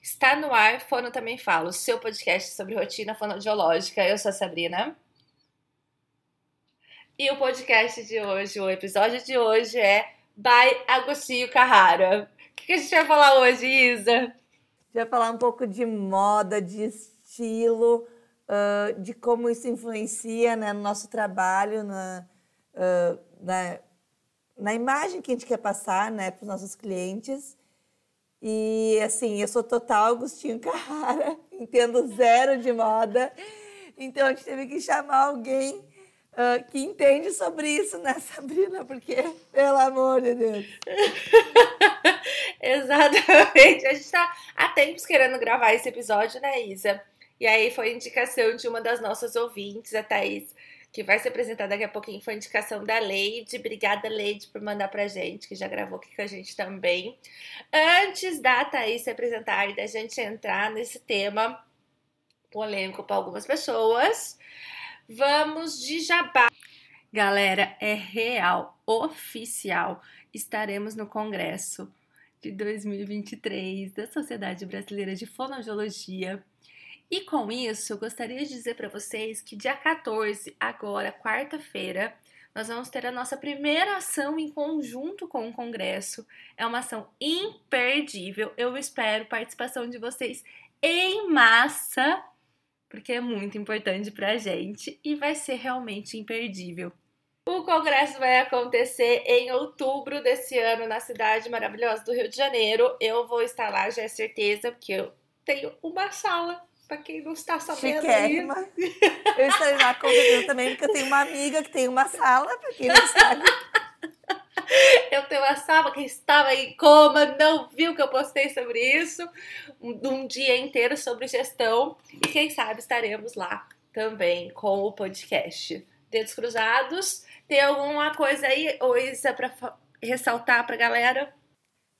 Está no ar, Fono Também Falo, seu podcast sobre rotina fonoaudiológica. Eu sou a Sabrina. E o podcast de hoje, o episódio de hoje é by Agostinho Carrara. O que a gente vai falar hoje, Isa? Vai falar um pouco de moda, de estilo, uh, de como isso influencia né, no nosso trabalho, na, uh, na, na imagem que a gente quer passar né, para os nossos clientes. E assim, eu sou total Agostinho Carrara, entendo zero de moda. Então a gente teve que chamar alguém uh, que entende sobre isso, né, Sabrina? Porque, pelo amor de Deus. Exatamente. A gente está há tempos querendo gravar esse episódio, né, Isa? E aí foi indicação de uma das nossas ouvintes, a Thaís que vai se apresentar daqui a pouquinho, foi indicação da Leide. Obrigada, Leide, por mandar pra gente, que já gravou aqui com a gente também. Antes da Thaís se apresentar e da gente entrar nesse tema polêmico para algumas pessoas, vamos de jabá. Galera, é real, oficial. Estaremos no Congresso de 2023 da Sociedade Brasileira de Fonoaudiologia e com isso, eu gostaria de dizer para vocês que dia 14, agora, quarta-feira, nós vamos ter a nossa primeira ação em conjunto com o Congresso. É uma ação imperdível. Eu espero participação de vocês em massa, porque é muito importante para a gente e vai ser realmente imperdível. O congresso vai acontecer em outubro desse ano na cidade maravilhosa do Rio de Janeiro. Eu vou estar lá, já é certeza, porque eu tenho uma sala Pra quem não está sabendo Chiquérrima. aí. Eu estarei lá com também, porque eu tenho uma amiga que tem uma sala, pra quem não sabe. Eu tenho uma sala que estava em coma, não viu que eu postei sobre isso. Um, um dia inteiro sobre gestão. E quem sabe estaremos lá também com o podcast. Dedos cruzados. Tem alguma coisa aí, Isa, para ressaltar pra galera?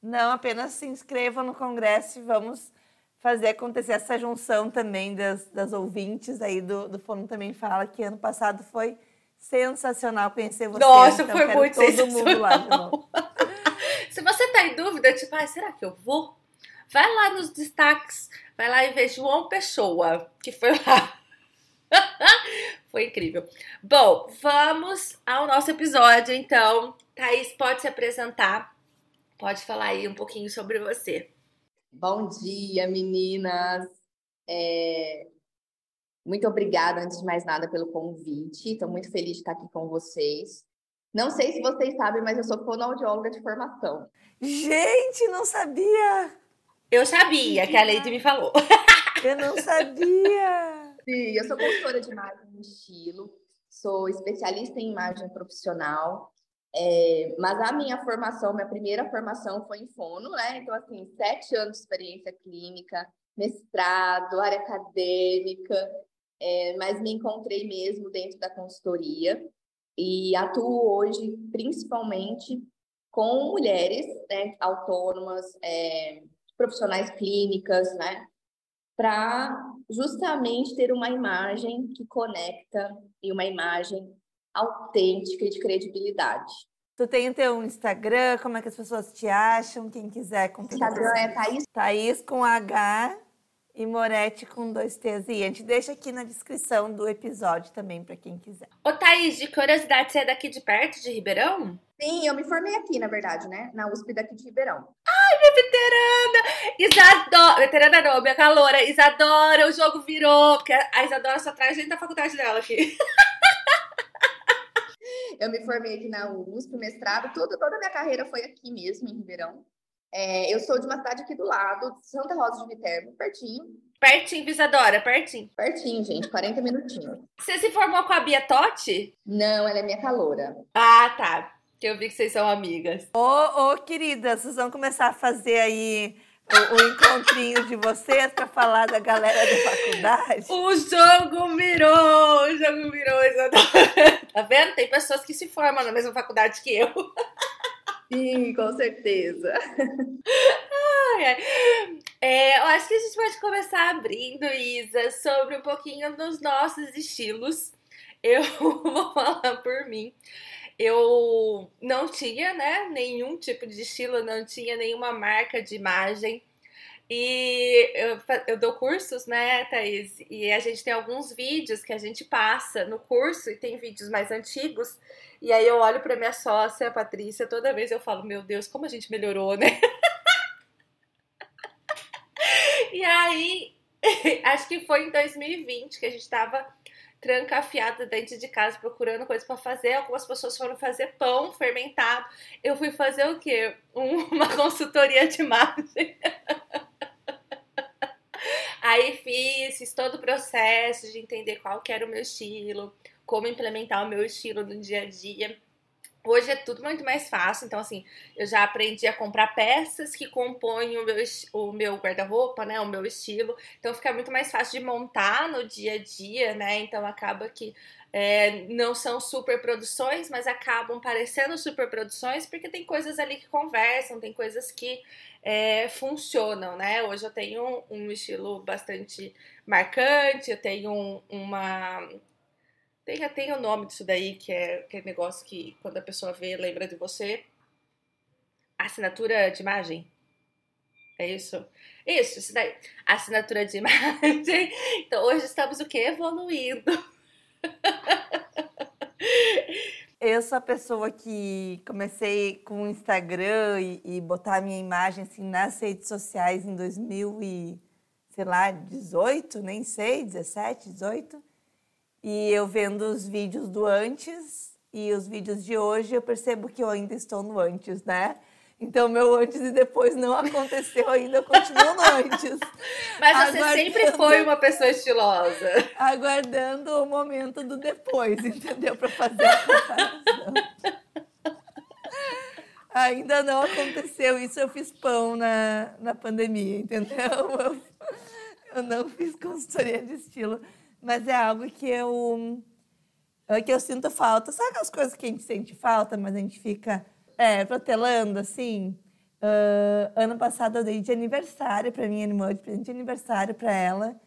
Não, apenas se inscrevam no congresso e vamos fazer acontecer essa junção também das, das ouvintes aí do, do Fono Também Fala, que ano passado foi sensacional conhecer vocês. Nossa, então, foi muito todo sensacional. Mundo lá de novo. Se você tá em dúvida, tipo, ah, será que eu vou? Vai lá nos destaques, vai lá e vê João Pessoa, que foi lá. foi incrível. Bom, vamos ao nosso episódio, então. Thaís, pode se apresentar, pode falar aí um pouquinho sobre você. Bom dia, meninas. É... Muito obrigada, antes de mais nada, pelo convite. Estou muito feliz de estar aqui com vocês. Não sei se vocês sabem, mas eu sou fonoaudióloga de formação. Gente, não sabia! Eu sabia, que a Leite me falou. Eu não sabia! Sim, eu sou consultora de imagem e estilo, sou especialista em imagem profissional é, mas a minha formação, minha primeira formação foi em fono, né? Então, assim, sete anos de experiência clínica, mestrado, área acadêmica, é, mas me encontrei mesmo dentro da consultoria e atuo hoje principalmente com mulheres né, autônomas, é, profissionais clínicas, né? Para justamente ter uma imagem que conecta e uma imagem autêntica e de credibilidade. Tu tem o teu Instagram, como é que as pessoas te acham? Quem quiser compartilhar. Instagram é Thaís. Thaís com H e Moretti com dois T's. E a gente deixa aqui na descrição do episódio também para quem quiser. Ô Thaís, de curiosidade, você é daqui de perto, de Ribeirão? Sim, eu me formei aqui, na verdade, né? Na USP daqui de Ribeirão. Ai, minha veterana! Isadora, veterana não, minha calora. Isadora, o jogo virou, porque a Isadora só traz gente da faculdade dela aqui. Eu me formei aqui na USP, mestrado, tudo, toda a minha carreira foi aqui mesmo, em Ribeirão. É, eu sou de uma cidade aqui do lado, Santa Rosa de Viterbo, pertinho. Pertinho, Visadora, pertinho. Pertinho, gente, 40 minutinhos. Você se formou com a Bia Totti? Não, ela é minha caloura. Ah, tá. Que eu vi que vocês são amigas. Ô, ô, querida, vocês vão começar a fazer aí o, o encontrinho de vocês para falar da galera da faculdade? O jogo virou! O jogo virou, Tá vendo? Tem pessoas que se formam na mesma faculdade que eu. Sim, com certeza. Ai, ai. É, eu acho que a gente pode começar abrindo, Isa, sobre um pouquinho dos nossos estilos. Eu vou falar por mim eu não tinha, né, nenhum tipo de estilo, não tinha nenhuma marca de imagem. E eu, eu dou cursos, né, Thaís? E a gente tem alguns vídeos que a gente passa no curso, e tem vídeos mais antigos. E aí eu olho para minha sócia, a Patrícia, toda vez eu falo, meu Deus, como a gente melhorou, né? e aí, acho que foi em 2020 que a gente estava trancafiada dentro de casa procurando coisas para fazer. Algumas pessoas foram fazer pão fermentado. Eu fui fazer o quê? uma consultoria de imagem. Aí fiz, fiz todo o processo de entender qual que era o meu estilo, como implementar o meu estilo no dia a dia. Hoje é tudo muito mais fácil, então assim, eu já aprendi a comprar peças que compõem o meu, o meu guarda-roupa, né, o meu estilo, então fica muito mais fácil de montar no dia a dia, né, então acaba que é, não são super produções, mas acabam parecendo super produções porque tem coisas ali que conversam, tem coisas que é, funcionam, né? Hoje eu tenho um estilo bastante marcante, eu tenho um, uma tem, tem o nome disso daí, que é aquele negócio que quando a pessoa vê, lembra de você. Assinatura de imagem. É isso? Isso, isso daí. Assinatura de imagem. Então hoje estamos o quê? Evoluindo. Eu sou a pessoa que comecei com o Instagram e, e botar a minha imagem assim nas redes sociais em 2000 e, sei lá, 18, nem sei, 17, 18. E eu vendo os vídeos do antes e os vídeos de hoje, eu percebo que eu ainda estou no antes, né? Então, meu antes e depois não aconteceu ainda, eu continuo no antes. Mas você sempre foi uma pessoa estilosa. Aguardando o momento do depois, entendeu? Para fazer a comparação. ainda não aconteceu isso, eu fiz pão na, na pandemia, entendeu? Eu, eu não fiz consultoria de estilo mas é algo que eu é que eu sinto falta. Sabe aquelas coisas que a gente sente falta, mas a gente fica é, protelando assim? Uh, ano passado eu dei de aniversário para minha irmã, de presente de aniversário para ela,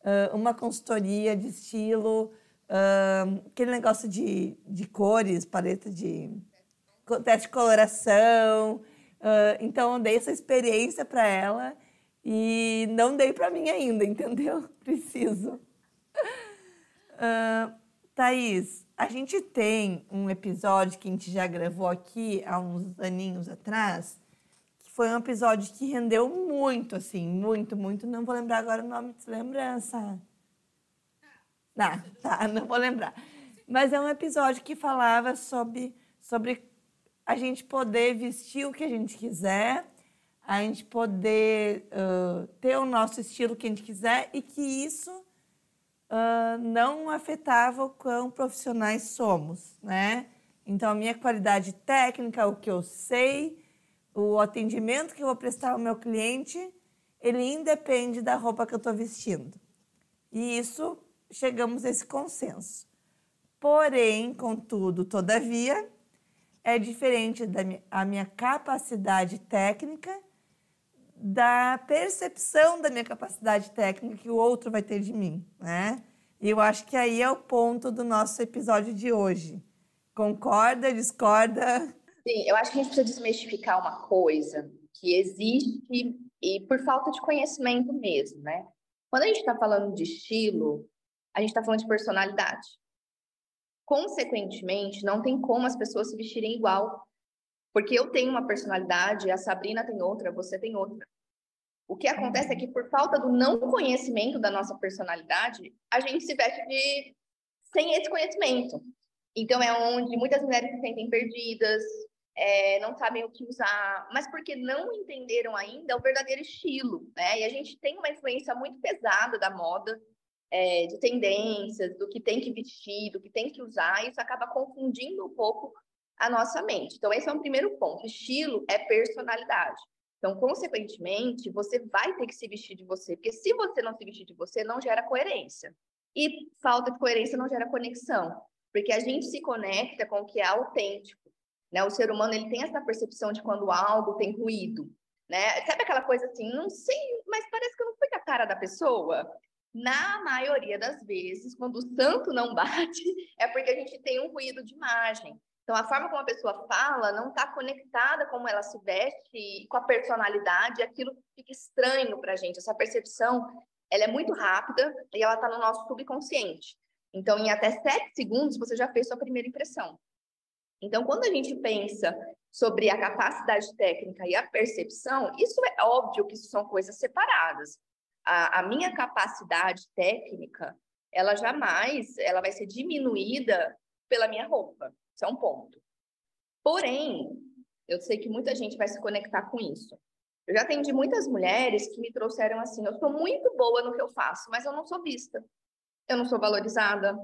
uh, uma consultoria de estilo, uh, aquele negócio de, de cores, paleta de teste de coloração. então eu dei essa experiência para ela e não dei para mim ainda, entendeu? Preciso. Uh, Thaís, a gente tem um episódio que a gente já gravou aqui há uns aninhos atrás, que foi um episódio que rendeu muito, assim, muito, muito. Não vou lembrar agora o nome, de lembrança? Não, tá, não vou lembrar. Mas é um episódio que falava sobre, sobre a gente poder vestir o que a gente quiser, a gente poder uh, ter o nosso estilo que a gente quiser e que isso uh, não afetava o quão profissionais somos, né? Então, a minha qualidade técnica, o que eu sei, o atendimento que eu vou prestar ao meu cliente, ele independe da roupa que eu estou vestindo. E isso, chegamos a esse consenso. Porém, contudo, todavia, é diferente da minha, a minha capacidade técnica da percepção da minha capacidade técnica que o outro vai ter de mim, né? E eu acho que aí é o ponto do nosso episódio de hoje. Concorda, discorda? Sim, eu acho que a gente precisa desmistificar uma coisa que existe e por falta de conhecimento mesmo, né? Quando a gente está falando de estilo, a gente está falando de personalidade. Consequentemente, não tem como as pessoas se vestirem igual porque eu tenho uma personalidade, a Sabrina tem outra, você tem outra. O que acontece é que, por falta do não conhecimento da nossa personalidade, a gente se veste de... sem esse conhecimento. Então, é onde muitas mulheres se sentem perdidas, é, não sabem o que usar, mas porque não entenderam ainda o verdadeiro estilo, né? E a gente tem uma influência muito pesada da moda, é, de tendências, do que tem que vestir, do que tem que usar, e isso acaba confundindo um pouco a nossa mente. Então, esse é um primeiro ponto. Estilo é personalidade. Então, consequentemente, você vai ter que se vestir de você, porque se você não se vestir de você, não gera coerência. E falta de coerência não gera conexão, porque a gente se conecta com o que é autêntico. Né? O ser humano ele tem essa percepção de quando algo tem ruído. Né? Sabe aquela coisa assim, não sei, mas parece que eu não fui da cara da pessoa? Na maioria das vezes, quando o santo não bate, é porque a gente tem um ruído de imagem. Então, a forma como a pessoa fala não está conectada como ela se veste com a personalidade, aquilo fica estranho para a gente. Essa percepção, ela é muito rápida e ela está no nosso subconsciente. Então, em até sete segundos, você já fez sua primeira impressão. Então, quando a gente pensa sobre a capacidade técnica e a percepção, isso é óbvio que isso são coisas separadas. A, a minha capacidade técnica, ela jamais, ela vai ser diminuída pela minha roupa. Isso é um ponto. Porém, eu sei que muita gente vai se conectar com isso. Eu já atendi muitas mulheres que me trouxeram assim: eu sou muito boa no que eu faço, mas eu não sou vista. Eu não sou valorizada.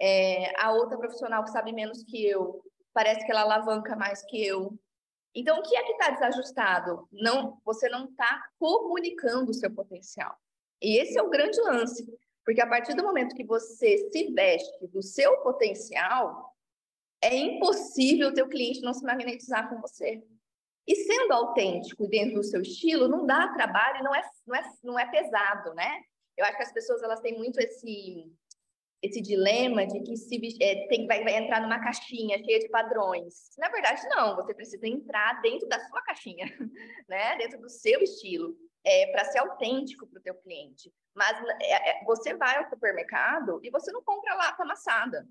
É, a outra profissional que sabe menos que eu, parece que ela alavanca mais que eu. Então, o que é que está desajustado? Não, você não está comunicando o seu potencial. E esse é o grande lance, porque a partir do momento que você se veste do seu potencial, é impossível o teu cliente não se magnetizar com você. E sendo autêntico dentro do seu estilo, não dá trabalho, não é, não é, não é pesado, né? Eu acho que as pessoas elas têm muito esse esse dilema de que se é, tem, vai, vai entrar numa caixinha cheia de padrões. Na verdade, não. Você precisa entrar dentro da sua caixinha, né? Dentro do seu estilo, é, para ser autêntico para o teu cliente. Mas é, é, você vai ao supermercado e você não compra lata amassada.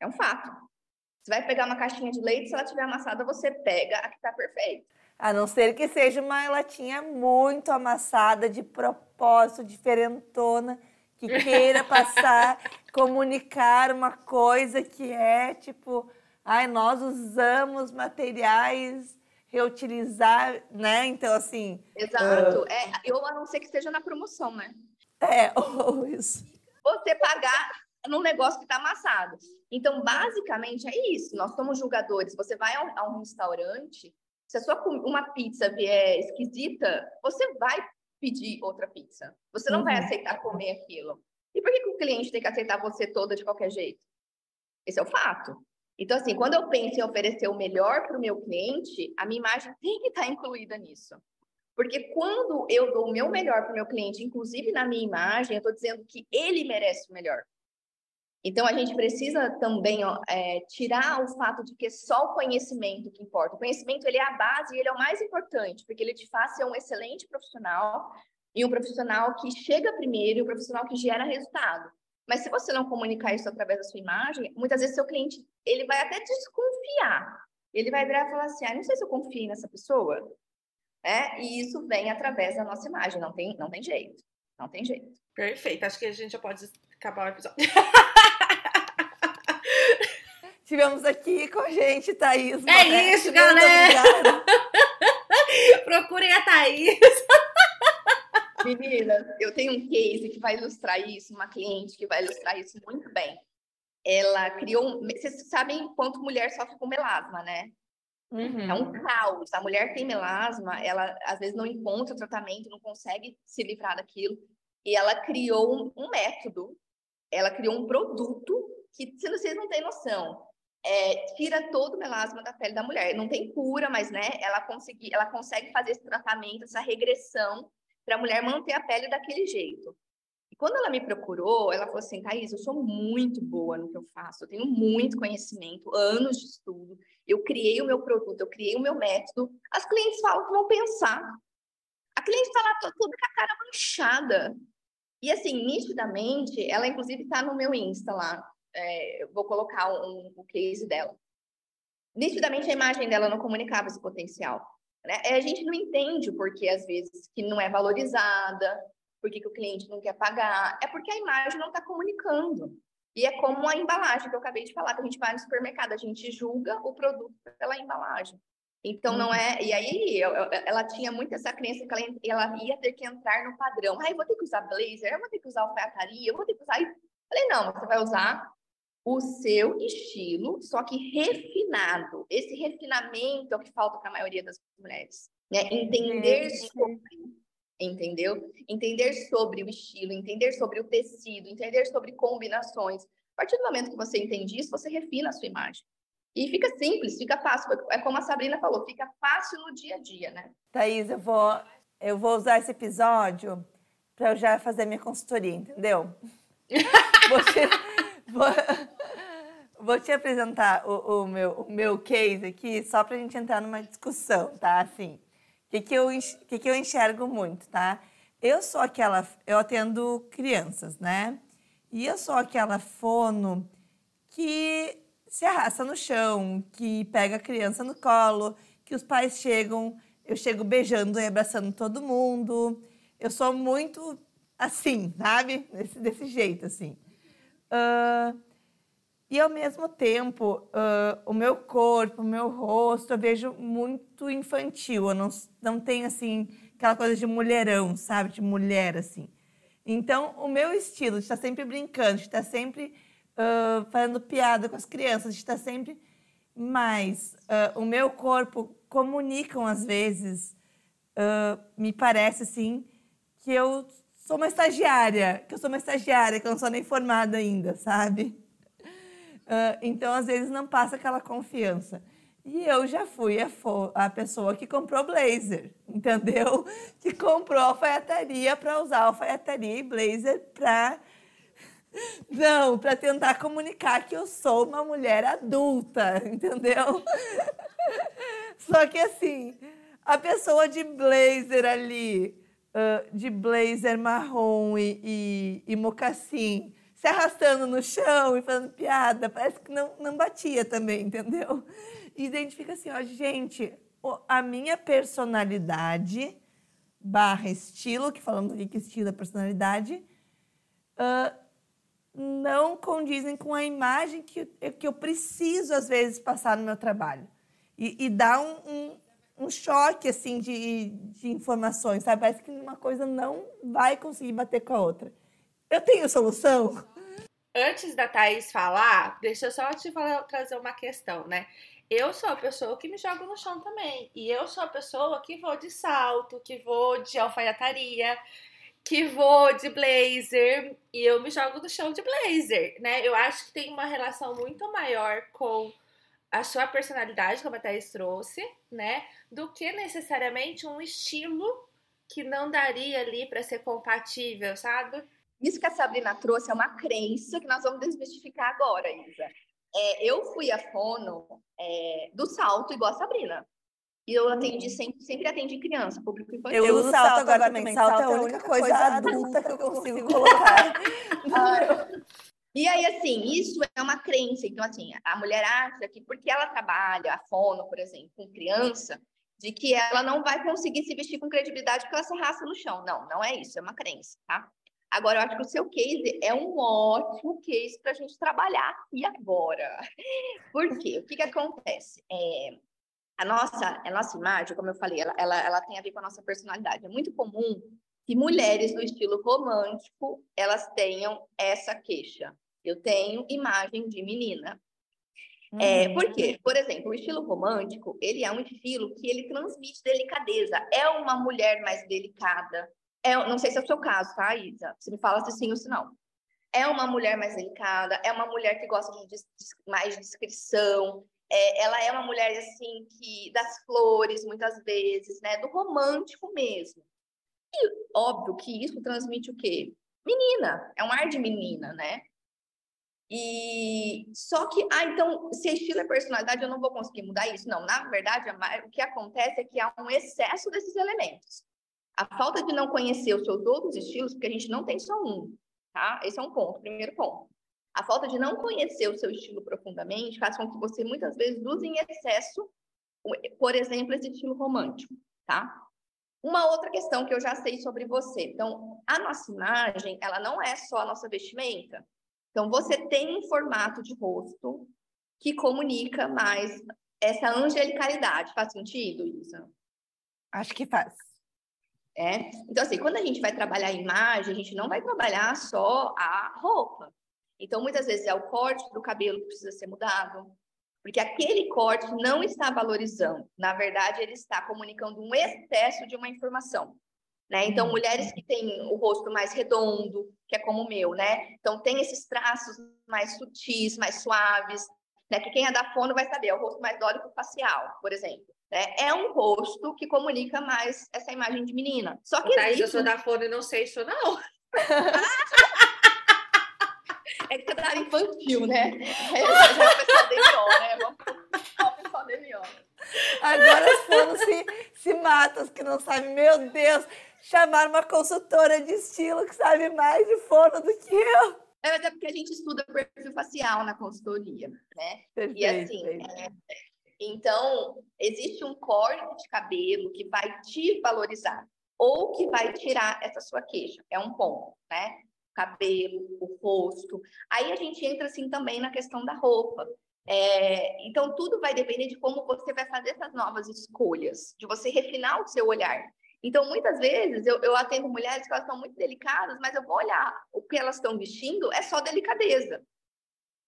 É um fato. Você vai pegar uma caixinha de leite, se ela estiver amassada, você pega a que está perfeita. A não ser que seja uma latinha muito amassada, de propósito, diferentona, que queira passar, comunicar uma coisa que é tipo, ai, nós usamos materiais reutilizar, né? Então, assim. Exato. Uh... É, eu a não ser que esteja na promoção, né? É, ou isso. Você pagar num negócio que está amassado. Então, basicamente, é isso. Nós somos julgadores. Você vai a um, a um restaurante, se a sua uma pizza vier esquisita, você vai pedir outra pizza. Você não uhum. vai aceitar comer aquilo. E por que, que o cliente tem que aceitar você toda de qualquer jeito? Esse é o fato. Então, assim, quando eu penso em oferecer o melhor para o meu cliente, a minha imagem tem que estar tá incluída nisso. Porque quando eu dou o meu melhor para o meu cliente, inclusive na minha imagem, eu estou dizendo que ele merece o melhor. Então, a gente precisa também ó, é, tirar o fato de que é só o conhecimento que importa. O conhecimento ele é a base e ele é o mais importante, porque ele te faz ser um excelente profissional e um profissional que chega primeiro e um profissional que gera resultado. Mas se você não comunicar isso através da sua imagem, muitas vezes seu cliente ele vai até desconfiar. Ele vai virar e falar assim: ah, não sei se eu confio nessa pessoa. É, e isso vem através da nossa imagem, não tem, não tem jeito. Não tem jeito. Perfeito, acho que a gente já pode acabar o episódio. Tivemos aqui com a gente, Thaís. É isso, galera! Procurem a Thaís. Meninas, eu tenho um case que vai ilustrar isso, uma cliente que vai ilustrar isso muito bem. Ela criou. Um... Vocês sabem quanto mulher sofre com melasma, né? Uhum. É um caos. A mulher tem melasma, ela às vezes não encontra o tratamento, não consegue se livrar daquilo. E ela criou um, um método, ela criou um produto que, se vocês não têm noção, é, tira todo o melasma da pele da mulher. Não tem cura, mas né, ela, consegui, ela consegue fazer esse tratamento, essa regressão, para a mulher manter a pele daquele jeito. E quando ela me procurou, ela falou assim: Thaís, eu sou muito boa no que eu faço, eu tenho muito conhecimento, anos de estudo, eu criei o meu produto, eu criei o meu método. As clientes falam que vão pensar. A cliente está lá toda com a cara manchada. E assim, nitidamente, ela inclusive está no meu Insta lá. É, eu vou colocar um, um, case dela. Nitidamente, a imagem dela não comunicava esse potencial. Né? É, a gente não entende o porquê, às vezes, que não é valorizada, por que o cliente não quer pagar. É porque a imagem não está comunicando. E é como a embalagem que eu acabei de falar, que a gente vai no supermercado, a gente julga o produto pela embalagem. Então, não é. E aí, eu, eu, ela tinha muito essa crença que ela, ela, ia ter que entrar no padrão. Ah, eu vou ter que usar blazer, eu vou ter que usar alfaiataria, eu vou ter que usar. Falei, não, você vai usar o seu estilo, só que refinado. Esse refinamento é o que falta para a maioria das mulheres. Né? Entender uhum. sobre, entendeu? Entender sobre o estilo, entender sobre o tecido, entender sobre combinações. A partir do momento que você entende isso, você refina a sua imagem. E fica simples, fica fácil. É como a Sabrina falou, fica fácil no dia a dia, né? Thaís, eu vou, eu vou usar esse episódio para eu já fazer minha consultoria, entendeu? te, vou, te apresentar o, o, meu, o meu case aqui, só para a gente entrar numa discussão, tá? Assim, que, que, eu, que, que eu enxergo muito, tá? Eu sou aquela. Eu atendo crianças, né? E eu sou aquela fono que se arrasta no chão, que pega a criança no colo, que os pais chegam, eu chego beijando e abraçando todo mundo. Eu sou muito assim, sabe? Desse, desse jeito, assim. Uh, e ao mesmo tempo, uh, o meu corpo, o meu rosto, eu vejo muito infantil. Eu não, não tenho, assim, aquela coisa de mulherão, sabe? De mulher, assim. Então, o meu estilo de estar sempre brincando, de estar sempre uh, fazendo piada com as crianças, de estar sempre mais. o meu corpo comunicam, às vezes, me parece, assim, que eu sou uma estagiária, que eu sou uma estagiária, que eu não sou nem formada ainda, sabe? Uh, então, às vezes, não passa aquela confiança. E eu já fui a, a, pessoa que comprou blazer, entendeu? Que comprou alfaiataria para usar alfaiataria e blazer para. Não, para tentar comunicar que eu sou uma mulher adulta, entendeu? Só que assim, a pessoa de blazer ali, uh, de blazer marrom e, e, e mocassim, se arrastando no chão e fazendo piada. Parece que não, não batia também, entendeu? E identifica assim, ó, gente, a minha personalidade barra estilo, que falamos aqui que estilo é personalidade, uh, não condizem com a imagem que, que eu preciso, às vezes, passar no meu trabalho. E, e dá um, um, um, choque, assim, de, de informações, sabe? Parece que uma coisa não vai conseguir bater com a outra. Eu tenho solução? Antes da Thaís falar, deixa eu só te falar, trazer uma questão, né? Eu sou a pessoa que me joga no chão também. E eu sou a pessoa que vou de salto, que vou de alfaiataria, que vou de blazer. E eu me jogo no chão de blazer, né? Eu acho que tem uma relação muito maior com a sua personalidade, como a Thaís trouxe, né? Do que necessariamente um estilo que não daria ali para ser compatível, sabe? Isso que a Sabrina trouxe é uma crença que nós vamos desmistificar agora, Isa. É, eu fui a fono é, do salto igual a Sabrina. E eu atendi uhum. sempre, sempre atendi criança, público infantil. Eu uso salto agora também. Salto é a única coisa, coisa adulta que eu consigo colocar. ah, e aí, assim, isso é uma crença. Então, assim, a mulher acha que porque ela trabalha, a fono, por exemplo, com criança, de que ela não vai conseguir se vestir com credibilidade porque ela se arrasta no chão. Não, não é isso, é uma crença, tá? Agora, eu acho que o seu case é um ótimo case para a gente trabalhar aqui agora. Por quê? O que, que acontece? É, a, nossa, a nossa imagem, como eu falei, ela, ela, ela tem a ver com a nossa personalidade. É muito comum que mulheres do estilo romântico, elas tenham essa queixa. Eu tenho imagem de menina. É, uhum. por quê? Por exemplo, o estilo romântico, ele é um estilo que ele transmite delicadeza. É uma mulher mais delicada, é, não sei se é o seu caso, tá, Isa? Você me fala se sim ou se não. É uma mulher mais delicada, é uma mulher que gosta de, de mais discrição, é, ela é uma mulher assim que das flores muitas vezes, né, do romântico mesmo. E óbvio que isso transmite o quê? Menina, é um ar de menina, né? E só que, ah, então, se estilo é personalidade, eu não vou conseguir mudar isso. Não, na verdade, o que acontece é que há um excesso desses elementos. A falta de não conhecer os seus outros estilos, porque a gente não tem só um, tá? Esse é um ponto, primeiro ponto. A falta de não conhecer o seu estilo profundamente faz com que você muitas vezes use em excesso, por exemplo, esse estilo romântico, tá? Uma outra questão que eu já sei sobre você. Então, a nossa imagem, ela não é só a nossa vestimenta. Então, você tem um formato de rosto que comunica mais essa angelicalidade. Faz sentido, Isa? Acho que faz. É? Então, assim, quando a gente vai trabalhar a imagem, a gente não vai trabalhar só a roupa. Então, muitas vezes é o corte do cabelo que precisa ser mudado, porque aquele corte não está valorizando. Na verdade, ele está comunicando um excesso de uma informação. Né? Então, uhum. mulheres que têm o rosto mais redondo, que é como o meu, né? Então, tem esses traços mais sutis, mais suaves, né? Que quem é da fono vai saber, é o rosto mais dórico facial, por exemplo. Né? É um rosto que comunica mais essa imagem de menina. Só que Thaís, existe... eu sou da Fone e não sei isso não. é que tá infantil, né? É, já é o pessoal DMO, né? Vamos o pessoal DMO. Agora as fonos se, se matam, os que não sabem. Meu Deus, chamar uma consultora de estilo que sabe mais de fono do que eu. É, mas é porque a gente estuda perfil facial na consultoria, né? Perfeito, e assim, é, então, existe um corte de cabelo que vai te valorizar ou que vai tirar essa sua queixa. É um ponto, né? Cabelo, o rosto. Aí a gente entra assim também na questão da roupa. É, então, tudo vai depender de como você vai fazer essas novas escolhas, de você refinar o seu olhar. Então, muitas vezes, eu, eu atendo mulheres que elas estão muito delicadas, mas eu vou olhar o que elas estão vestindo, é só delicadeza.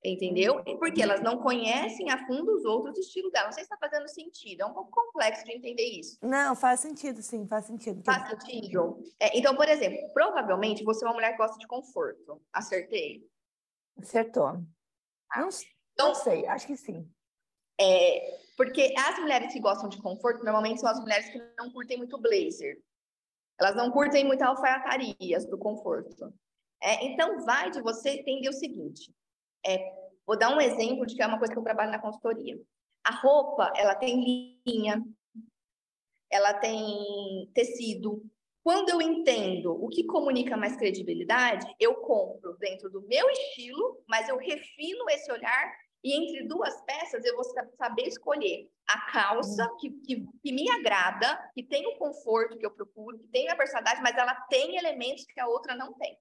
Entendeu? Uhum. Porque elas não conhecem a fundo os outros estilos dela. Não sei se está fazendo sentido. É um pouco complexo de entender isso. Não, faz sentido, sim, faz sentido. Faz sentido. É, então, por exemplo, provavelmente você é uma mulher que gosta de conforto. Acertei? Acertou. Ah. Não, então, não sei, acho que sim. É, porque as mulheres que gostam de conforto normalmente são as mulheres que não curtem muito blazer. Elas não curtem muito alfaiatarias do conforto. É, então, vai de você entender o seguinte: é, vou dar um exemplo de que é uma coisa que eu trabalho na consultoria. A roupa, ela tem linha, ela tem tecido. Quando eu entendo o que comunica mais credibilidade, eu compro dentro do meu estilo, mas eu refino esse olhar e entre duas peças eu vou saber escolher a calça que, que, que, me agrada, que tem o conforto que eu procuro, que tem a personalidade, mas ela tem elementos que a outra não tem.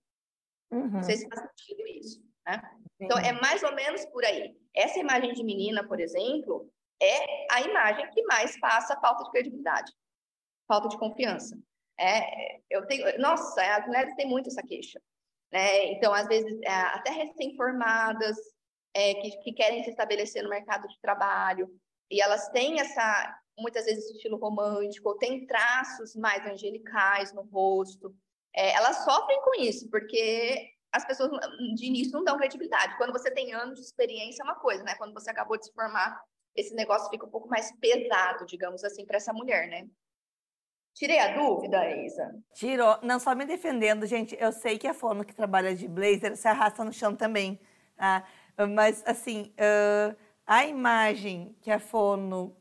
Uhum. Não sei se faz sentido isso. Né? Então, é mais ou menos por aí. Essa imagem de menina, por exemplo, é a imagem que mais passa falta de credibilidade, falta de confiança. É, eu tenho, nossa, as mulheres têm muito essa queixa. Né? Então, às vezes, é, até recém-formadas, é, que, que querem se estabelecer no mercado de trabalho, e elas têm essa, muitas vezes, esse estilo romântico, ou têm traços mais angelicais no rosto. É, elas sofrem com isso, porque as pessoas de início não dão credibilidade. Quando você tem anos de experiência é uma coisa, né? Quando você acabou de se formar, esse negócio fica um pouco mais pesado, digamos assim, para essa mulher, né? Tirei a dúvida, Isa? Tirou. Não só me defendendo, gente. Eu sei que a forma que trabalha de blazer se arrasta no chão também. Tá? Mas, assim, uh, a imagem que a Fono,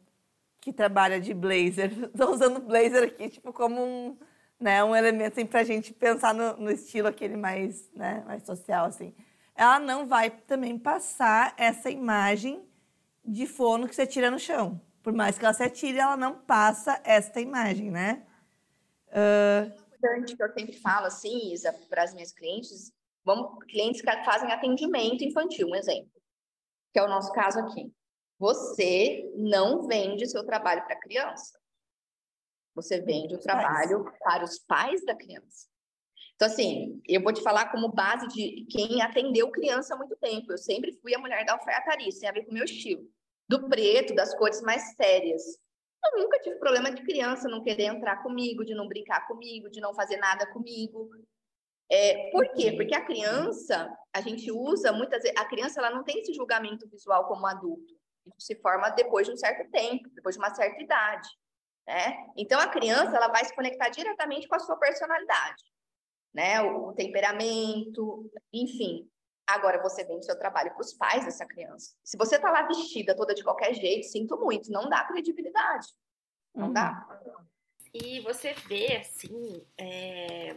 que trabalha de blazer, estou usando blazer aqui, tipo, como um, né, um elemento assim, para a gente pensar no, no, estilo aquele mais, né, mais social, assim. Ela não vai também passar essa imagem de fono que você tira no chão. Por mais que ela se atire, ela não passa esta imagem, né? Uh... importante que eu sempre falo, assim, Isa, para as minhas clientes, vamos, clientes que fazem atendimento infantil, um exemplo, que é o nosso caso aqui. Você não vende seu trabalho para criança. Você vende o trabalho para os pais da criança. Então, assim, eu vou te falar como base de quem atendeu criança há muito tempo. Eu sempre fui a mulher da alfaiataria, isso tem a ver com o meu estilo. Do preto, das cores mais sérias. Eu nunca tive problema de criança não querer entrar comigo, de não brincar comigo, de não fazer nada comigo. É, por quê? Porque a criança, a gente usa muitas vezes, a criança ela não tem esse julgamento visual como adulto. Isso se forma depois de um certo tempo, depois de uma certa idade. Né? Então, a criança ela vai se conectar diretamente com a sua personalidade, né? o, o temperamento, enfim. Agora, você vende seu trabalho para os pais dessa criança. Se você está lá vestida toda de qualquer jeito, sinto muito, não dá credibilidade. Não uhum. dá. E você vê, assim, é...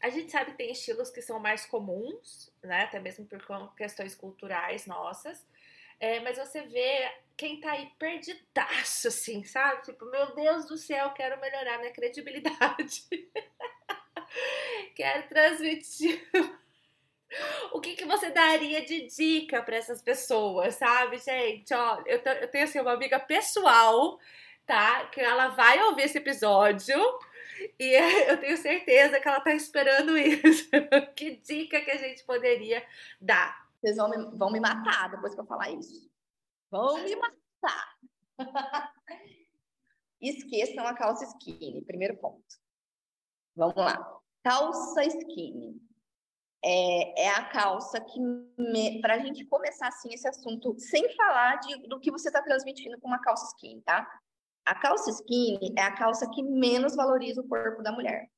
a gente sabe que tem estilos que são mais comuns, né? Até mesmo por questões culturais nossas. É, mas você vê quem tá aí perdidaço, assim, sabe? Tipo, meu Deus do céu, quero melhorar minha credibilidade. quero transmitir. o que, que você daria de dica para essas pessoas, sabe, gente? Ó, eu, eu tenho assim, uma amiga pessoal, tá? Que ela vai ouvir esse episódio. E eu tenho certeza que ela tá esperando isso. que dica que a gente poderia dar vocês vão me, vão me matar depois que eu falar isso. Vão me matar. Esqueçam a calça skinny, primeiro ponto. Vamos lá. Calça skinny. É, é a calça que, para a gente começar assim esse assunto, sem falar de, do que você está transmitindo com uma calça skinny, tá? A calça skinny é a calça que menos valoriza o corpo da mulher.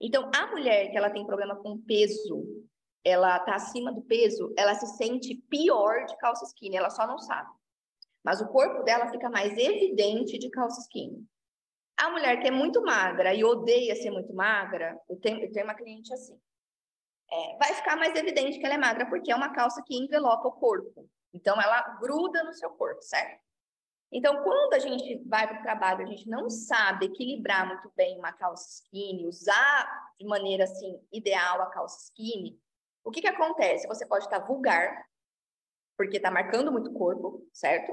Então, a mulher que ela tem problema com peso, ela tá acima do peso, ela se sente pior de calça skinny, ela só não sabe. mas o corpo dela fica mais evidente de calça skinny. A mulher que é muito magra e odeia ser muito magra, eu tenho, eu tenho uma cliente assim, é, vai ficar mais evidente que ela é magra, porque é uma calça que envelopa o corpo. Então, ela gruda no seu corpo, certo? Então, quando a gente vai para o trabalho, a gente não sabe equilibrar muito bem uma calça skinny, usar de maneira assim ideal a calça skinny, o que, que acontece? Você pode estar vulgar, porque está marcando muito o corpo, certo?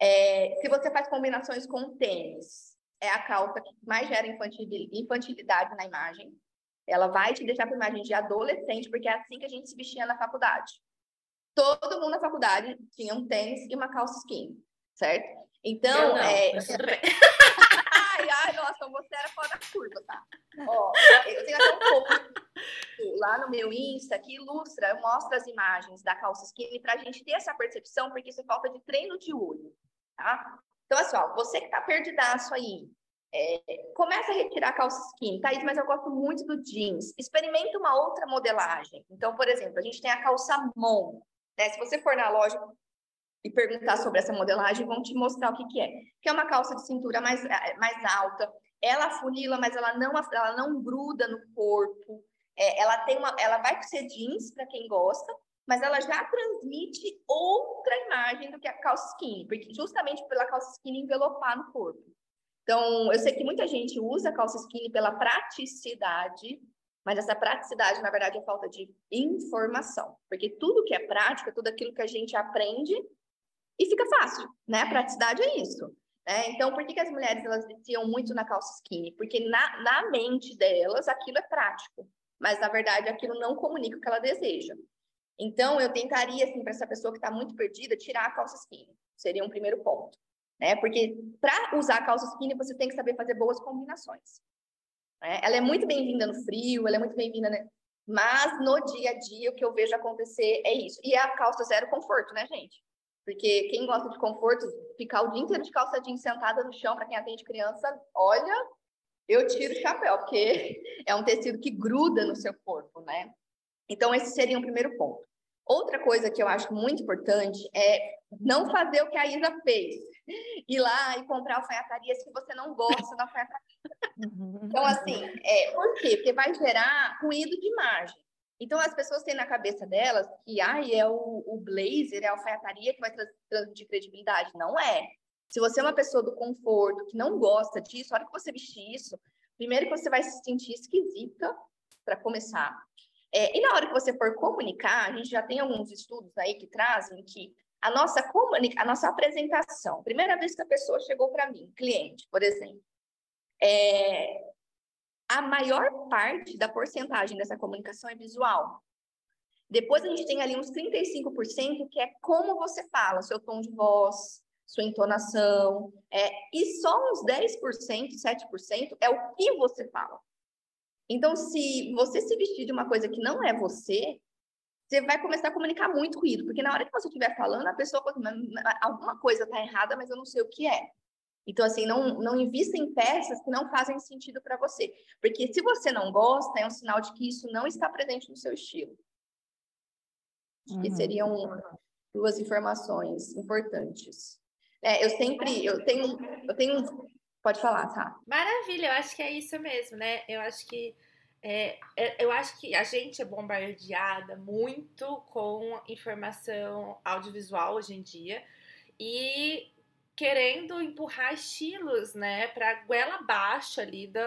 É, se você faz combinações com tênis, é a calça que mais gera infantilidade na imagem. Ela vai te deixar com imagem de adolescente, porque é assim que a gente se vestia na faculdade. Todo mundo na faculdade tinha um tênis e uma calça skinny certo? Então, não, é. ai, ai, nossa, você era fora da curva, tá? Ó, eu tenho até um pouco lá no meu Insta que ilustra, eu mostro as imagens da calça skinny pra gente ter essa percepção, porque isso é falta de treino de olho, tá? Então, assim, ó, você que tá perdidaço aí, é, começa a retirar a calça skinny, Thaís, mas eu gosto muito do jeans. Experimenta uma outra modelagem. Então, por exemplo, a gente tem a calça mon, né? Se você for na loja, e perguntar sobre essa modelagem, vão te mostrar o que, que é. Que é uma calça de cintura mais, eh, mais alta, ela funila, mas ela não, ela não gruda no corpo. É, ela tem uma, ela vai ser jeans para quem gosta, mas ela já transmite outra imagem do que a calça skinny, porque justamente pela calça skinny envelopar no corpo. Então, eu sei que muita gente usa a calça skinny pela praticidade, mas essa praticidade, na verdade, é falta de informação, porque tudo que é prática, tudo aquilo que a gente aprende, e fica fácil, né? A praticidade é isso. Né? Então, por que, que as mulheres elas viciam muito na calça skinny? Porque na, na mente delas aquilo é prático, mas na verdade aquilo não comunica o que ela deseja. Então, eu tentaria, assim, para essa pessoa que está muito perdida, tirar a calça skinny. Seria um primeiro ponto. Né? Porque para usar a calça skinny, você tem que saber fazer boas combinações. Né? Ela é muito bem-vinda no frio, ela é muito bem-vinda, né? mas no dia a dia o que eu vejo acontecer é isso. E a calça zero conforto, né, gente? Porque quem gosta de conforto, ficar o dia inteiro de calça jeans sentada no chão para quem atende criança, olha, eu tiro o chapéu, porque é um tecido que gruda no seu corpo, né? Então, esse seria o primeiro ponto. Outra coisa que eu acho muito importante é não fazer o que a Isa fez. Ir lá e comprar alfaiataria se você não gosta da alfaiataria. Então, assim, é, por quê? Porque vai gerar ruído de imagem. Então, as pessoas têm na cabeça delas que ai, é o, o blazer, é a alfaiataria que vai transmitir credibilidade. Não é. Se você é uma pessoa do conforto, que não gosta disso, a hora que você vestir isso, primeiro que você vai se sentir esquisita, para começar. É, e na hora que você for comunicar, a gente já tem alguns estudos aí que trazem que a nossa, comunica a nossa apresentação, primeira vez que a pessoa chegou para mim, cliente, por exemplo, é, a maior parte da porcentagem dessa comunicação é visual. Depois a gente tem ali uns 35% que é como você fala, seu tom de voz, sua entonação, é, e só uns 10%, 7% é o que você fala. Então, se você se vestir de uma coisa que não é você, você vai começar a comunicar muito ruído, porque na hora que você estiver falando, a pessoa, alguma coisa está errada, mas eu não sei o que é. Então, assim, não, não invista em peças que não fazem sentido para você. Porque se você não gosta, é um sinal de que isso não está presente no seu estilo. Acho que uhum. seriam duas informações importantes. É, eu sempre, eu tenho, eu tenho, pode falar, tá? Maravilha, eu acho que é isso mesmo, né? Eu acho que é, é eu acho que a gente é bombardeada muito com informação audiovisual hoje em dia e querendo empurrar estilos, né, para goela abaixo ali do,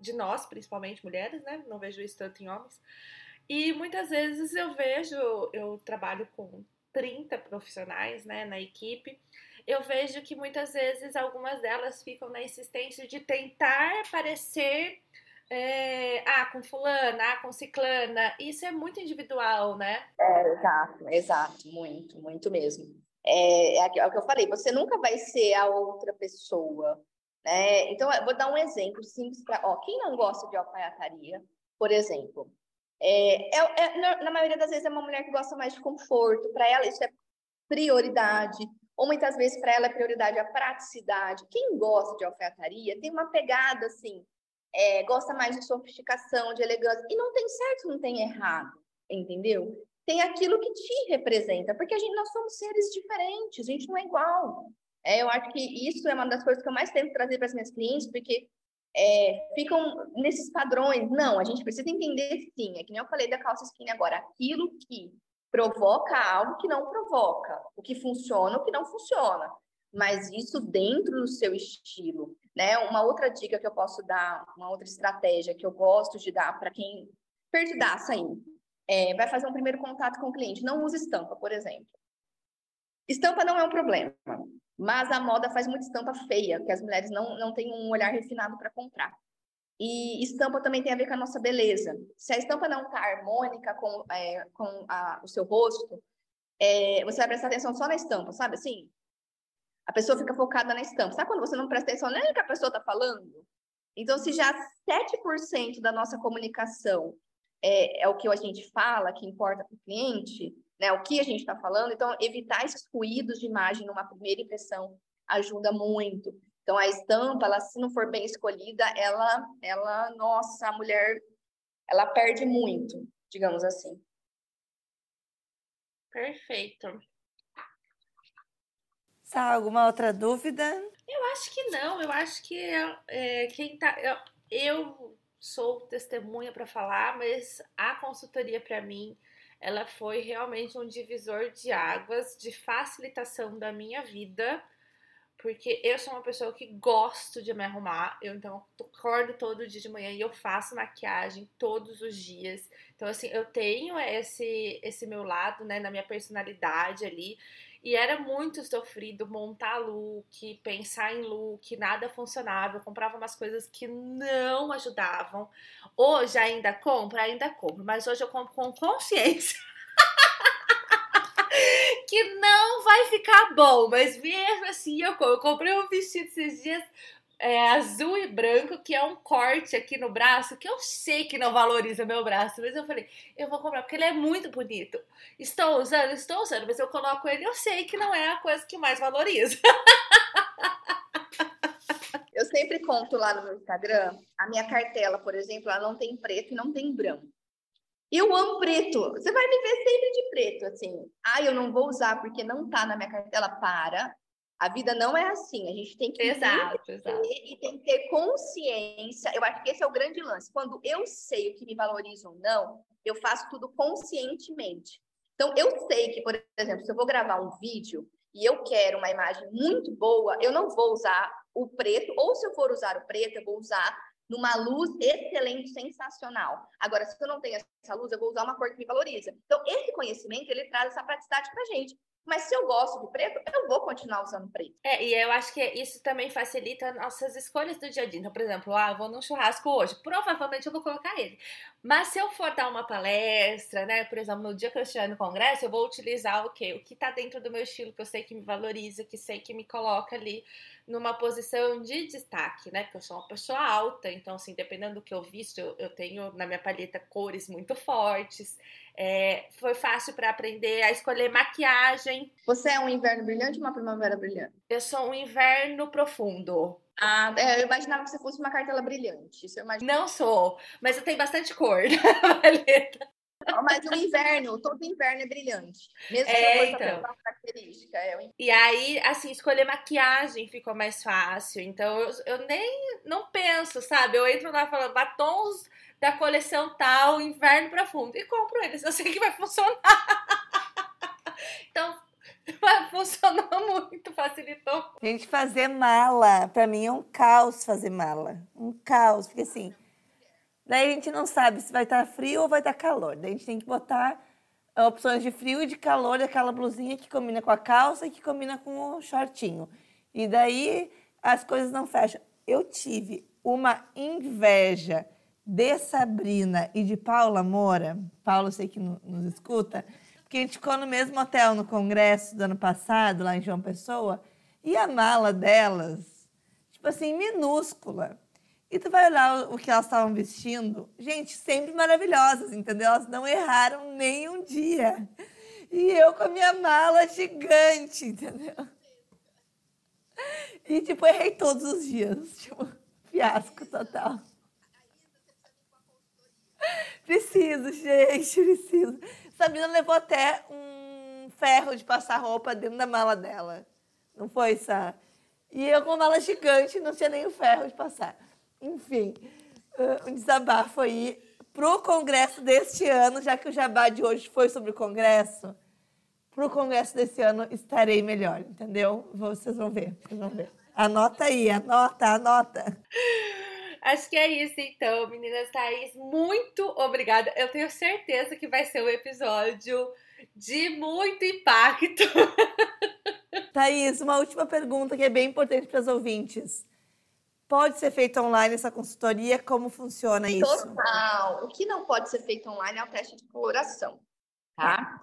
de nós, principalmente mulheres, né? Não vejo isso tanto em homens. E muitas vezes eu vejo, eu trabalho com 30 profissionais, né, na equipe. Eu vejo que muitas vezes algumas delas ficam na insistência de tentar parecer é, ah, com fulana, ah, com ciclana. Isso é muito individual, né? É, exato, exato, muito, muito mesmo. É, é, é o que eu falei, você nunca vai ser a outra pessoa. Né? Então, eu vou dar um exemplo simples para. Quem não gosta de alfaiataria, por exemplo, é, é, é, na maioria das vezes é uma mulher que gosta mais de conforto, para ela isso é prioridade, ou muitas vezes para ela é prioridade a praticidade. Quem gosta de alfaiataria tem uma pegada assim, é, gosta mais de sofisticação, de elegância, e não tem certo, não tem errado, entendeu? Tem aquilo que te representa, porque a gente, nós somos seres diferentes, a gente não é igual. É, eu acho que isso é uma das coisas que eu mais tento trazer para as minhas clientes, porque é, ficam nesses padrões. Não, a gente precisa entender sim, é que nem eu falei da calça skinny agora, aquilo que provoca algo que não provoca, o que funciona, o que não funciona, mas isso dentro do seu estilo, né? Uma outra dica que eu posso dar, uma outra estratégia que eu gosto de dar para quem perdidaça aí, é, vai fazer um primeiro contato com o cliente, não use estampa, por exemplo. Estampa não é um problema, mas a moda faz muita estampa feia, que as mulheres não, não têm um olhar refinado para comprar. E estampa também tem a ver com a nossa beleza. Se a estampa não está harmônica com, é, com a, o seu rosto, é, você vai prestar atenção só na estampa, sabe assim? A pessoa fica focada na estampa. Sabe quando você não presta atenção nem no que a pessoa está falando? Então, se já 7% da nossa comunicação é, é, o que a gente fala, que importa para o cliente, né, o que a gente está falando, então evitar esses ruídos de imagem numa primeira impressão ajuda muito. Então, a estampa, ela, se não for bem escolhida, ela, ela, nossa, a mulher, ela perde muito, digamos assim. Perfeito. Sá, alguma outra dúvida? Eu acho que não. Eu acho que é, quem tá. Eu, eu sou testemunha para falar, mas a consultoria para mim ela foi realmente um divisor de águas, de facilitação da minha vida porque eu sou uma pessoa que gosto de me arrumar, eu então acordo todo dia de manhã e eu faço maquiagem todos os dias. Então assim, eu tenho esse esse meu lado, né, na minha personalidade ali. E era muito sofrido montar look, pensar em look, nada funcionava. Eu comprava umas coisas que não ajudavam. Hoje ainda compro, ainda compro, mas hoje eu compro com consciência. que não vai ficar bom, mas mesmo assim eu, eu comprei um vestido esses dias é, azul e branco, que é um corte aqui no braço, que eu sei que não valoriza meu braço, mas eu falei, eu vou comprar porque ele é muito bonito. Estou usando, estou usando, mas eu coloco ele, eu sei que não é a coisa que mais valoriza. Eu sempre conto lá no meu Instagram, a minha cartela, por exemplo, ela não tem preto e não tem branco. Eu amo preto. Você vai me ver sempre de preto, assim. Ah, eu não vou usar porque não tá na minha cartela. Para. A vida não é assim. A gente tem que exato, exato. e tem que ter consciência. Eu acho que esse é o grande lance. Quando eu sei o que me valoriza ou não, eu faço tudo conscientemente. Então, eu sei que, por exemplo, se eu vou gravar um vídeo e eu quero uma imagem muito boa, eu não vou usar o preto, ou se eu for usar o preto, eu vou usar numa luz excelente, sensacional. Agora, se eu não tenho essa luz, eu vou usar uma cor que me valoriza. Então, esse conhecimento, ele traz essa praticidade pra gente. Mas se eu gosto de preto, eu vou continuar usando preto. É, e eu acho que isso também facilita nossas escolhas do dia a dia. Então, por exemplo, ah, vou num churrasco hoje, provavelmente eu vou colocar ele. Mas se eu for dar uma palestra, né, por exemplo, no dia que eu estiver no congresso, eu vou utilizar o quê? O que tá dentro do meu estilo, que eu sei que me valoriza, que sei que me coloca ali numa posição de destaque, né? Porque eu sou uma pessoa alta, então, assim, dependendo do que eu visto, eu, eu tenho na minha palheta cores muito fortes. É, foi fácil para aprender a escolher maquiagem. Você é um inverno brilhante ou uma primavera brilhante? Eu sou um inverno profundo. Ah, é, eu imaginava que você fosse uma cartela brilhante. Isso eu Não sou, mas eu tenho bastante cor na paleta. Mas o inverno, todo inverno é brilhante. Mesmo é, que então. uma característica. É e aí, assim, escolher maquiagem ficou mais fácil. Então, eu, eu nem não penso, sabe? Eu entro lá falando batons da coleção tal, inverno profundo, e compro eles. Eu sei que vai funcionar. então, funcionou muito, facilitou. Gente, fazer mala, para mim é um caos fazer mala. Um caos, porque assim Daí a gente não sabe se vai estar frio ou vai estar calor. Daí a gente tem que botar opções de frio e de calor, aquela blusinha que combina com a calça e que combina com o shortinho. E daí as coisas não fecham. Eu tive uma inveja de Sabrina e de Paula Moura. Paula, sei que nos escuta, porque a gente ficou no mesmo hotel no congresso do ano passado, lá em João Pessoa, e a mala delas, tipo assim, minúscula. E tu vai olhar o que elas estavam vestindo. Gente, sempre maravilhosas, entendeu? Elas não erraram nem um dia. E eu com a minha mala gigante, entendeu? E, tipo, errei todos os dias. Tipo, fiasco total. Preciso, gente, preciso. Sabrina levou até um ferro de passar roupa dentro da mala dela. Não foi, Sá? E eu com mala gigante, não tinha nem o ferro de passar. Enfim, uh, um desabafo aí pro congresso deste ano, já que o jabá de hoje foi sobre o congresso. Pro congresso desse ano estarei melhor, entendeu? Vocês vão ver, vocês vão ver. Anota aí, anota, anota. Acho que é isso, então, meninas Thaís. Muito obrigada. Eu tenho certeza que vai ser um episódio de muito impacto. Thaís, uma última pergunta que é bem importante para os ouvintes. Pode ser feito online essa consultoria? Como funciona isso? Total. O que não pode ser feito online é o teste de coloração, tá?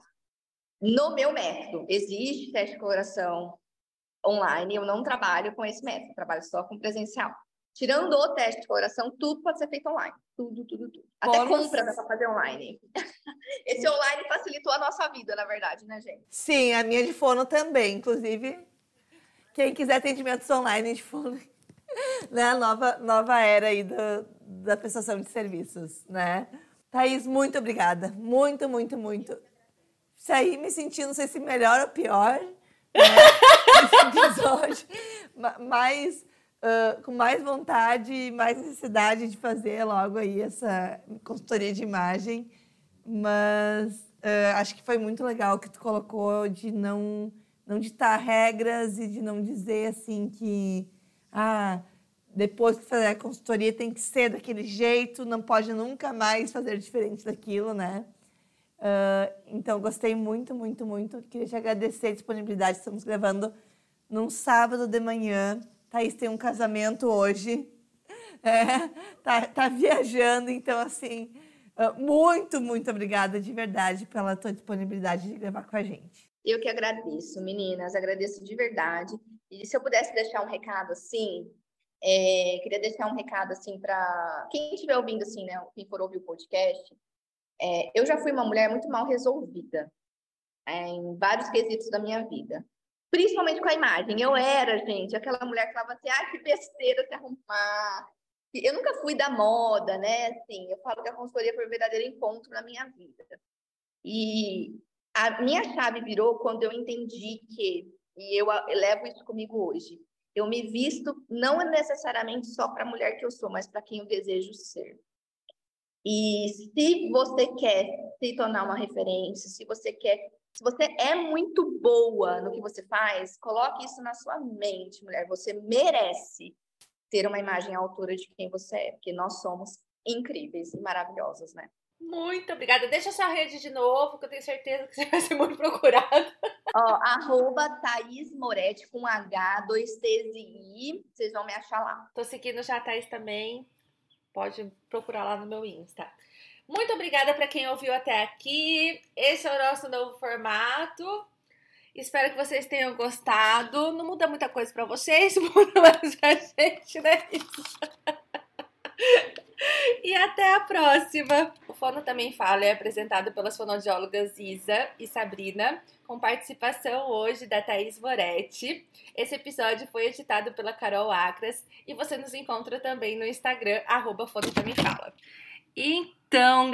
No meu método, existe teste de coloração online. Eu não trabalho com esse método, trabalho só com presencial. Tirando o teste de coloração, tudo pode ser feito online. Tudo, tudo, tudo. Até Bônus. compra dá para fazer online. Esse online facilitou a nossa vida, na verdade, né, gente? Sim, a minha de fono também. Inclusive, quem quiser atendimentos online de fono, né? A nova, nova era aí do, da prestação de serviços, né? Thaís, muito obrigada. Muito, muito, muito. Isso aí me senti, não sei se melhor ou pior, né? episódio. Mas com mais vontade e mais necessidade de fazer logo aí essa consultoria de imagem. Mas uh, acho que foi muito legal que tu colocou de não, não ditar regras e de não dizer assim que ah, depois que fazer a consultoria tem que ser daquele jeito, não pode nunca mais fazer diferente daquilo, né? Uh, então, gostei muito, muito, muito. Queria te agradecer a disponibilidade. Estamos gravando num sábado de manhã. Thaís tem um casamento hoje. É, tá, tá viajando, então, assim, uh, muito, muito obrigada de verdade pela tua disponibilidade de gravar com a gente. Eu que agradeço, meninas, agradeço de verdade. E se eu pudesse deixar um recado assim, é, queria deixar um recado assim para quem estiver ouvindo, assim, né, quem for ouvir o podcast. É, eu já fui uma mulher muito mal resolvida é, em vários quesitos da minha vida principalmente com a imagem. Eu era, gente, aquela mulher que falava assim, ah, que besteira se arrumar. Eu nunca fui da moda, né? Assim, eu falo que a consultoria foi um verdadeiro encontro na minha vida. E a minha chave virou quando eu entendi que, e eu levo isso comigo hoje, eu me visto não necessariamente só para a mulher que eu sou, mas para quem eu desejo ser. E se você quer se tornar uma referência, se você quer se você é muito boa no que você faz, coloque isso na sua mente, mulher. Você merece ter uma imagem à altura de quem você é, porque nós somos incríveis e maravilhosas, né? Muito obrigada. Deixa a sua rede de novo, que eu tenho certeza que você vai ser muito procurada. Ó, arroba Thaís Moretti com H, dois T's e I. Vocês vão me achar lá. Tô seguindo já a Thaís também. Pode procurar lá no meu Insta. Muito obrigada para quem ouviu até aqui. Esse é o nosso novo formato. Espero que vocês tenham gostado. Não muda muita coisa para vocês, muda mais pra gente, né? e até a próxima. O Fono Também Fala é apresentado pelas fonoaudiólogas Isa e Sabrina, com participação hoje da Thaís Moretti. Esse episódio foi editado pela Carol Acras e você nos encontra também no Instagram, arroba Fono Também Fala. Então,